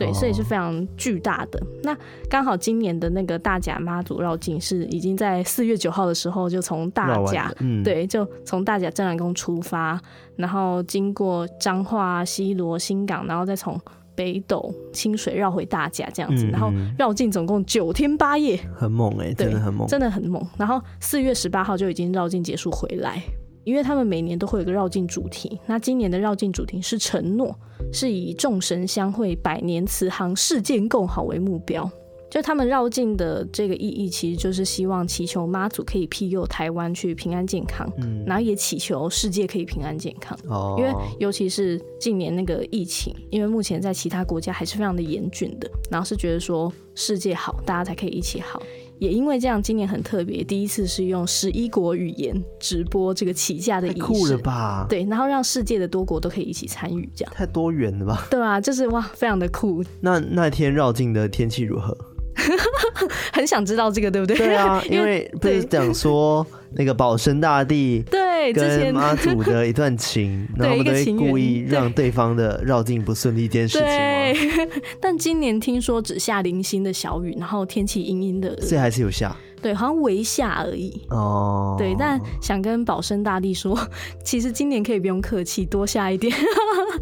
Speaker 2: 对，所以是非常巨大的。那刚好今年的那个大甲妈祖绕境是已经在四月九号的时候就从大甲，嗯，对，就从大甲镇澜宫出发，然后经过彰化、西罗、新港，然后再从北斗、清水绕回大甲这样子，嗯、然后绕境总共九天八夜，
Speaker 1: 很猛哎、欸，真的很猛，
Speaker 2: 真的很猛。然后四月十八号就已经绕境结束回来。因为他们每年都会有个绕境主题，那今年的绕境主题是承诺，是以众神相会、百年慈航、世界共好为目标。就他们绕境的这个意义，其实就是希望祈求妈祖可以庇佑台湾去平安健康，嗯，然后也祈求世界可以平安健康。哦，因为尤其是近年那个疫情，因为目前在其他国家还是非常的严峻的，然后是觉得说世界好，大家才可以一起好。也因为这样，今年很特别，第一次是用十一国语言直播这个起驾的仪式，
Speaker 1: 酷了吧？
Speaker 2: 对，然后让世界的多国都可以一起参与，这样太
Speaker 1: 多元了吧？
Speaker 2: 对啊，就是哇，非常的酷。
Speaker 1: 那那天绕境的天气如何？
Speaker 2: 很想知道这个，对不对？
Speaker 1: 对啊，因为不是讲说那个保生大帝 对跟妈祖的一段情，然后都会故意让对方的绕境不顺利一件事情吗？
Speaker 2: 但今年听说只下零星的小雨，然后天气阴阴的，
Speaker 1: 所以还是有下。
Speaker 2: 对，好像微下而已。哦，对，但想跟保生大帝说，其实今年可以不用客气，多下一点。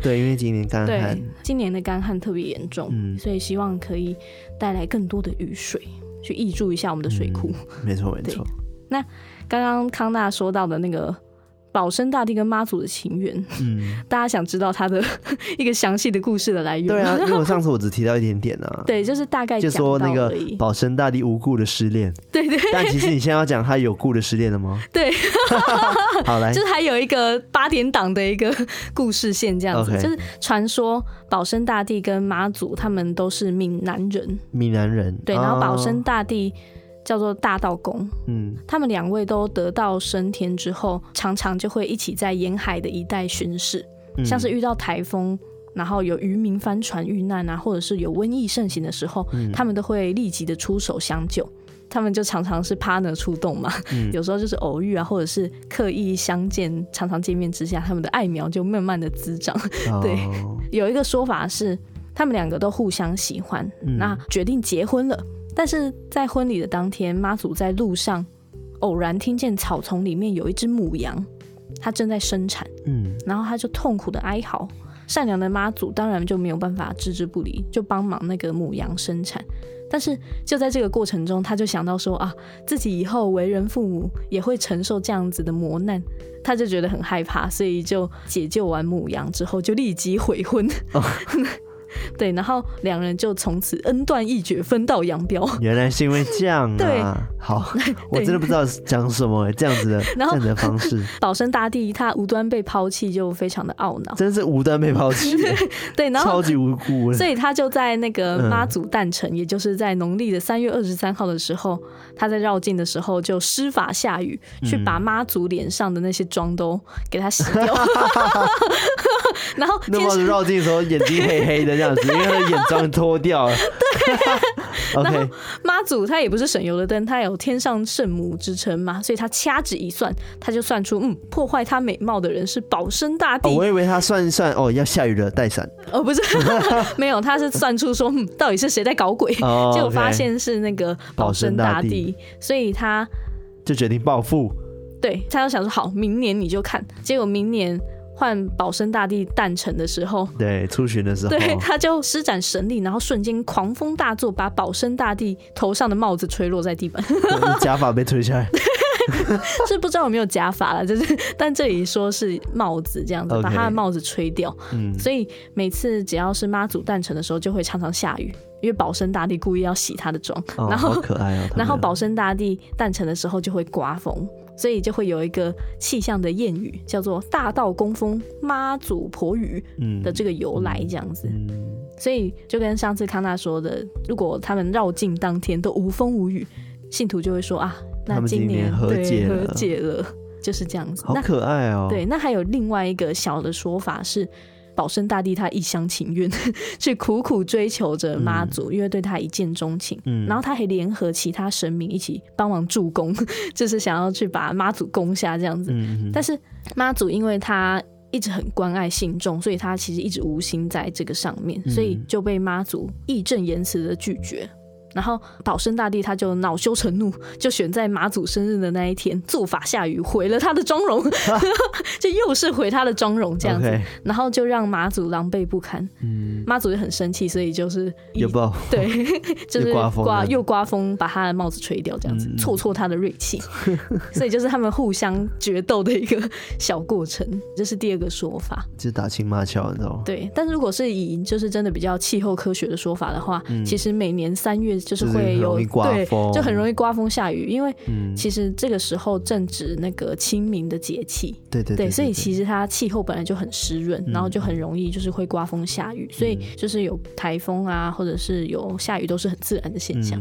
Speaker 1: 对，因为今年干旱，
Speaker 2: 今年的干旱特别严重，嗯，所以希望可以带来更多的雨水，去挹注一下我们的水库。
Speaker 1: 嗯，没错，没错。
Speaker 2: 那刚刚康纳说到的那个。保生大帝跟妈祖的情缘，嗯，大家想知道他的 一个详细的故事的来源？
Speaker 1: 对啊，因为我上次我只提到一点点啊，
Speaker 2: 对，就是大概
Speaker 1: 就说那个保生大帝无故的失恋，
Speaker 2: 对，对对。
Speaker 1: 但其实你现在要讲他有故的失恋了吗？
Speaker 2: 对，
Speaker 1: 好来，
Speaker 2: 就是还有一个八点档的一个故事线这样子.就是传说保生大帝跟妈祖他们都是闽南人，
Speaker 1: 闽南人，
Speaker 2: 对，然后保生大帝。叫做大道公，嗯，他们两位都得道升天之后，常常就会一起在沿海的一带巡视，嗯、像是遇到台风，然后有渔民帆船遇难啊，或者是有瘟疫盛行的时候，嗯、他们都会立即的出手相救。他们就常常是 partner 出动嘛，嗯、有时候就是偶遇啊，或者是刻意相见，常常见面之下，他们的爱苗就慢慢的滋长。哦、对，有一个说法是，他们两个都互相喜欢，嗯、那决定结婚了。但是在婚礼的当天，妈祖在路上偶然听见草丛里面有一只母羊，它正在生产，嗯，然后他就痛苦的哀嚎。善良的妈祖当然就没有办法置之不理，就帮忙那个母羊生产。但是就在这个过程中，他就想到说啊，自己以后为人父母也会承受这样子的磨难，他就觉得很害怕，所以就解救完母羊之后，就立即悔婚。哦 对，然后两人就从此恩断义绝，分道扬镳。
Speaker 1: 原来是因为这样啊！
Speaker 2: 对，
Speaker 1: 好，我真的不知道讲什么这样子的，这样子的方式。
Speaker 2: 保生大帝他无端被抛弃，就非常的懊恼。
Speaker 1: 真是无端被抛弃，
Speaker 2: 对，然后
Speaker 1: 超级无辜。
Speaker 2: 所以他就在那个妈祖诞辰，嗯、也就是在农历的三月二十三号的时候，他在绕境的时候就施法下雨，嗯、去把妈祖脸上的那些妆都给他洗掉。然后
Speaker 1: 那妈祖绕境的时候眼睛黑黑的。这样子，因为他的眼妆脱掉了。对。然后
Speaker 2: 妈祖他也不是省油的灯，他有天上圣母之称嘛，所以他掐指一算，他就算出，嗯，破坏他美貌的人是保生大帝。
Speaker 1: 哦，我以为他算一算，哦，要下雨了，带伞。
Speaker 2: 哦，不是，没有，他是算出说，嗯，到底是谁在搞鬼？哦，结果发现是那个保生大帝，所以他
Speaker 1: 就决定报复。
Speaker 2: 对，他就想说，好，明年你就看。结果明年。换保生大帝诞辰的时候，
Speaker 1: 对，出巡的时候，
Speaker 2: 对，他就施展神力，然后瞬间狂风大作，把保生大帝头上的帽子吹落在地板，
Speaker 1: 假发被吹下来。
Speaker 2: 是不知道有没有假发了，就是，但这里说是帽子这样子，把他的帽子吹掉。嗯，所以每次只要是妈祖诞辰的时候，就会常常下雨，因为保生大帝故意要洗他的妆。
Speaker 1: 哦，
Speaker 2: 然
Speaker 1: 后可爱哦。
Speaker 2: 然后保生大帝诞辰的时候就会刮风，所以就会有一个气象的谚语，叫做“大道公风，妈祖婆雨”的这个由来这样子。嗯，所以就跟上次康纳说的，如果他们绕境当天都无风无雨，信徒就会说啊。那今年
Speaker 1: 和解
Speaker 2: 和解了，就是这样子。
Speaker 1: 好可爱哦！
Speaker 2: 对，那还有另外一个小的说法是，保生大帝他一厢情愿，去苦苦追求着妈祖，嗯，因为对他一见钟情。嗯，然后他还联合其他神明一起帮忙助攻，就是想要去把妈祖攻下这样子。嗯，但是妈祖因为他一直很关爱信众，所以他其实一直无心在这个上面，所以就被妈祖义正言辞的拒绝。然后保生大帝他就恼羞成怒，就选在马祖生日的那一天做法下雨，毁了他的妆容，啊、就又是毁他的妆容这样子.然后就让马祖狼狈不堪。嗯，妈祖也很生气，所以就是
Speaker 1: 又爆，
Speaker 2: 对，就是刮又刮风，把他的帽子吹掉，这样子挫挫他的锐气。所以就是他们互相决斗的一个小过程，这是第二个说法，
Speaker 1: 就是打情骂俏，你知道吗？
Speaker 2: 对，但是如果是以就是真的比较气候科学的说法的话，嗯、其实每年三月。就是会有对，就很容易刮风下雨，因为其实这个时候正值那个清明的节气，
Speaker 1: 对对对，
Speaker 2: 所以其实它气候本来就很湿润，然后就很容易就是会刮风下雨，所以就是有台风啊，或者是有下雨都是很自然的现象。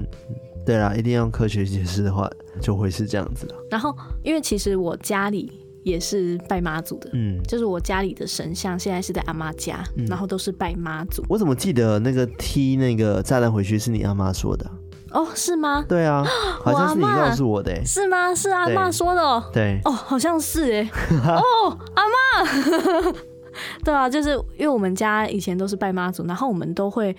Speaker 1: 对啦，一定要用科学解释的话，就会是这样子的。
Speaker 2: 然后，因为其实我家里。也是拜妈祖的，嗯，就是我家里的神像现在是在阿妈家，嗯，然后都是拜妈祖。
Speaker 1: 我怎么记得那个踢那个炸弹回去是你阿妈说的？
Speaker 2: 哦，是吗？
Speaker 1: 对啊，好像是你告诉我的。欸，
Speaker 2: 是吗？是阿妈说的。喔，
Speaker 1: 对，
Speaker 2: 哦，好像是哎，哦，阿妈，对啊，就是因为我们家以前都是拜妈祖，然后我们都会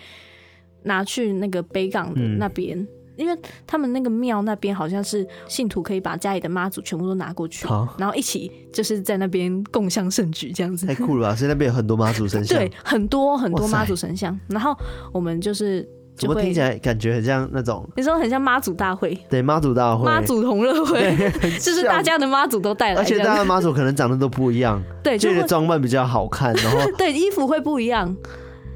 Speaker 2: 拿去那个北港的那边。嗯因为他们那个庙那边好像是信徒可以把家里的妈祖全部都拿过去，然后一起就是在那边共襄盛举这样子。太
Speaker 1: 酷了吧！所以那边有很多妈祖神像，
Speaker 2: 对，很多很多妈祖神像。然后我们就是就，怎么
Speaker 1: 听起来感觉很像那种？
Speaker 2: 你说很像妈祖大会？
Speaker 1: 对，妈祖大会，
Speaker 2: 妈祖同乐会，就是大家的妈祖都带来，
Speaker 1: 而且大家的妈祖可能长得都不一样，
Speaker 2: 对，就
Speaker 1: 装扮比较好看，然后
Speaker 2: 对衣服会不一样，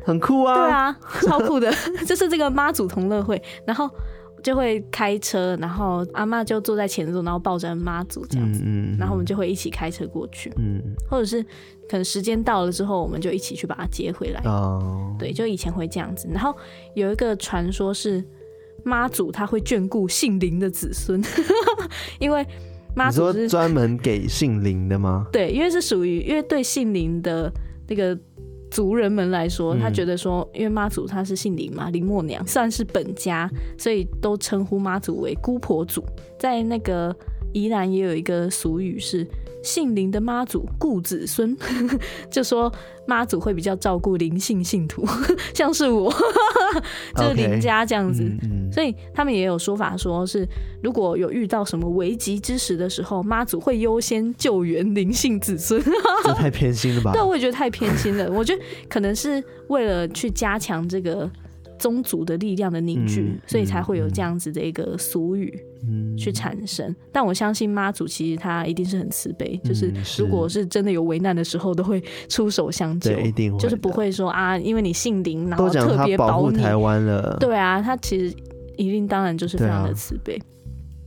Speaker 1: 很酷啊！
Speaker 2: 对啊，超酷的，就是这个妈祖同乐会，然后。就会开车，然后阿妈就坐在前座，然后抱着妈祖这样子，嗯嗯，然后我们就会一起开车过去，嗯，或者是可能时间到了之后，我们就一起去把她接回来。哦，对，就以前会这样子。然后有一个传说是妈祖他会眷顾姓林的子孙，因为妈祖是
Speaker 1: 专门给姓林的吗？
Speaker 2: 对，因为是属于因为对姓林的那个。族人们来说，他觉得说，因为妈祖她是姓林嘛，林默娘算是本家，所以都称呼妈祖为姑婆祖。在那个宜兰也有一个俗语是。姓林的妈祖顾子孙，就说妈祖会比较照顾林姓信徒，像是我，就是林家这样子。Okay. 嗯嗯、所以他们也有说法，说是如果有遇到什么危急之时的时候，妈祖会优先救援林姓子孙。
Speaker 1: 这太偏心了吧？
Speaker 2: 对，我也觉得太偏心了。我觉得可能是为了去加强这个。宗族的力量的凝聚，嗯，所以才会有这样子的一个俗语去产生。嗯，但我相信妈祖其实他一定是很慈悲，嗯，就是如果是真的有危难的时候，都会出手相救，
Speaker 1: 一定会，
Speaker 2: 就是不会说啊，因为你姓林，然后特别保护
Speaker 1: 台湾了。
Speaker 2: 对啊，他其实一定当然就是非常的慈悲。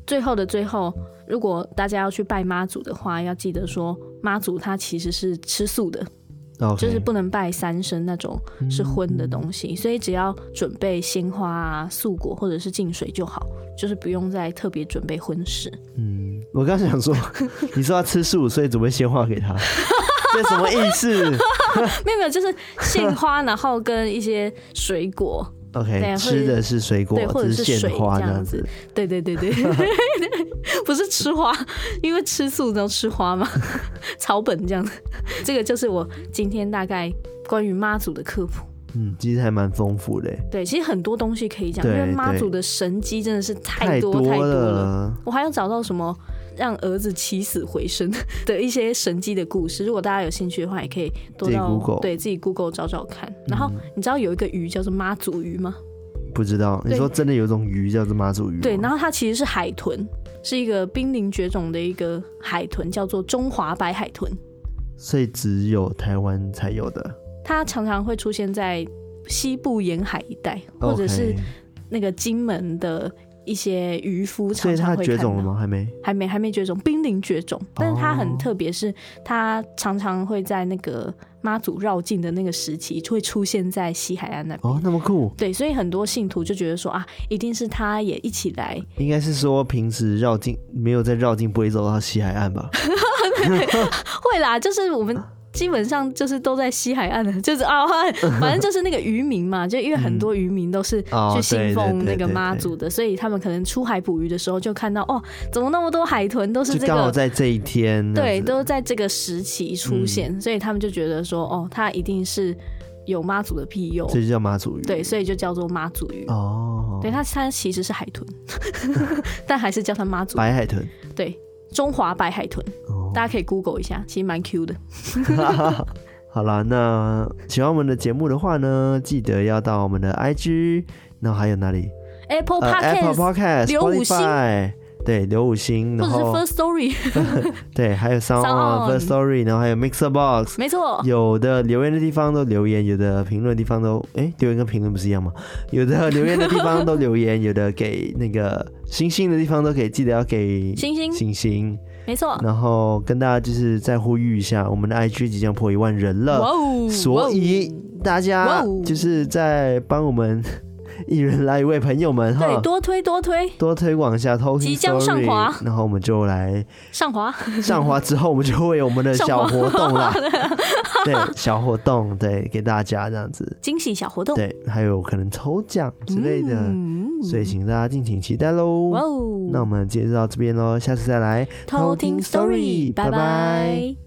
Speaker 2: 最后的最后，如果大家要去拜妈祖的话，要记得说妈祖他其实是吃素的。就是不能拜三牲那种是荤的东西，嗯，所以只要准备鲜花啊、素果或者是净水就好，就是不用再特别准备荤食。
Speaker 1: 嗯，我刚想说，你说他吃素，所以准备鲜花给他，这什么意思？
Speaker 2: 没有没有，就是鲜花，然后跟一些水果。
Speaker 1: OK，吃的是水果，
Speaker 2: 对，或者是水
Speaker 1: 这样
Speaker 2: 子。对对对对，不是吃花，因为吃素都吃花嘛，草本这样子。这个就是我今天大概关于妈祖的科普。
Speaker 1: 嗯，其实还蛮丰富的。
Speaker 2: 对，其实很多东西可以讲，因为妈祖的神机真的是太多太多了。我还要找到什么让儿子起死回生 的一些神迹的故事。如果大家有兴趣的话，也可以多到
Speaker 1: 自己 Google
Speaker 2: 对自己 Google 找找看。然后你知道有一个鱼叫做妈祖鱼吗？
Speaker 1: 不知道。你说真的有一种鱼叫做妈祖鱼？
Speaker 2: 对，然后它其实是海豚，是一个濒临绝种的一个海豚，叫做中华白海豚。
Speaker 1: 所以只有台湾才有的。
Speaker 2: 它常常会出现在西部沿海一带，或者是那个金门的。一些渔夫常常会看到，所以它绝种了吗？
Speaker 1: 还没，
Speaker 2: 还没，还没绝种，濒临绝种。但是它很特别，是它常常会在那个妈祖绕境的那个时期，会出现在西海岸那边。
Speaker 1: 哦，那么酷。
Speaker 2: 对，所以很多信徒就觉得说啊，一定是他也一起来。
Speaker 1: 应该是说平时绕境没有在绕境，不会走到西海岸吧？
Speaker 2: 会啦，就是我们。基本上就是都在西海岸的，就是啊，反正就是那个渔民嘛，就因为很多渔民都是去信奉那个妈祖的，所以他们可能出海捕鱼的时候就看到哦，怎么那么多海豚都是这个，
Speaker 1: 刚好在这一天，
Speaker 2: 对，都在这个时期出现，所以他们就觉得说哦，它一定是有妈祖的庇佑，
Speaker 1: 这就叫妈祖鱼，
Speaker 2: 对，所以就叫做妈祖鱼。
Speaker 1: 哦，
Speaker 2: 对，它它其实是海豚，但还是叫它妈祖。
Speaker 1: 白海豚，
Speaker 2: 对，中华白海豚。大家可以 Google 一下，其实蛮 Q 的。
Speaker 1: 好啦，那喜欢我们的节目的话呢，记得要到我们的 IG，然后还有哪里
Speaker 2: ？Apple Podcast，呃、
Speaker 1: Apple Podcast，
Speaker 2: 留五星，
Speaker 1: 对，留五星，然
Speaker 2: 后是 First Story，
Speaker 1: 对，还有 SoundOn First Story，然后还有 Mixer Box，
Speaker 2: 没错，
Speaker 1: 有的留言的地方都留言，有的评论的地方都，哎，留言跟评论不是一样吗？有的留言的地方都留言，有的给那个星星的地方都可以，记得要给星星，星星。
Speaker 2: 没错，
Speaker 1: 然后跟大家就是再呼吁一下，我们的 IG 即将破一万人了，所以大家就是在帮我们 一人来一位朋友们哈，
Speaker 2: 对，多推多推，
Speaker 1: 多推广一下，偷听即将上滑，然后我们就来
Speaker 2: 上滑，
Speaker 1: 上滑之后我们就会有我们的小活动啦，对，小活动，对，给大家这样子。
Speaker 2: 惊喜小活动，
Speaker 1: 对，还有可能抽奖之类的。嗯。所以，请大家敬请期待喽！哇哦，那我们今天就到这边喽，下次再来。
Speaker 2: 偷听 story，拜拜。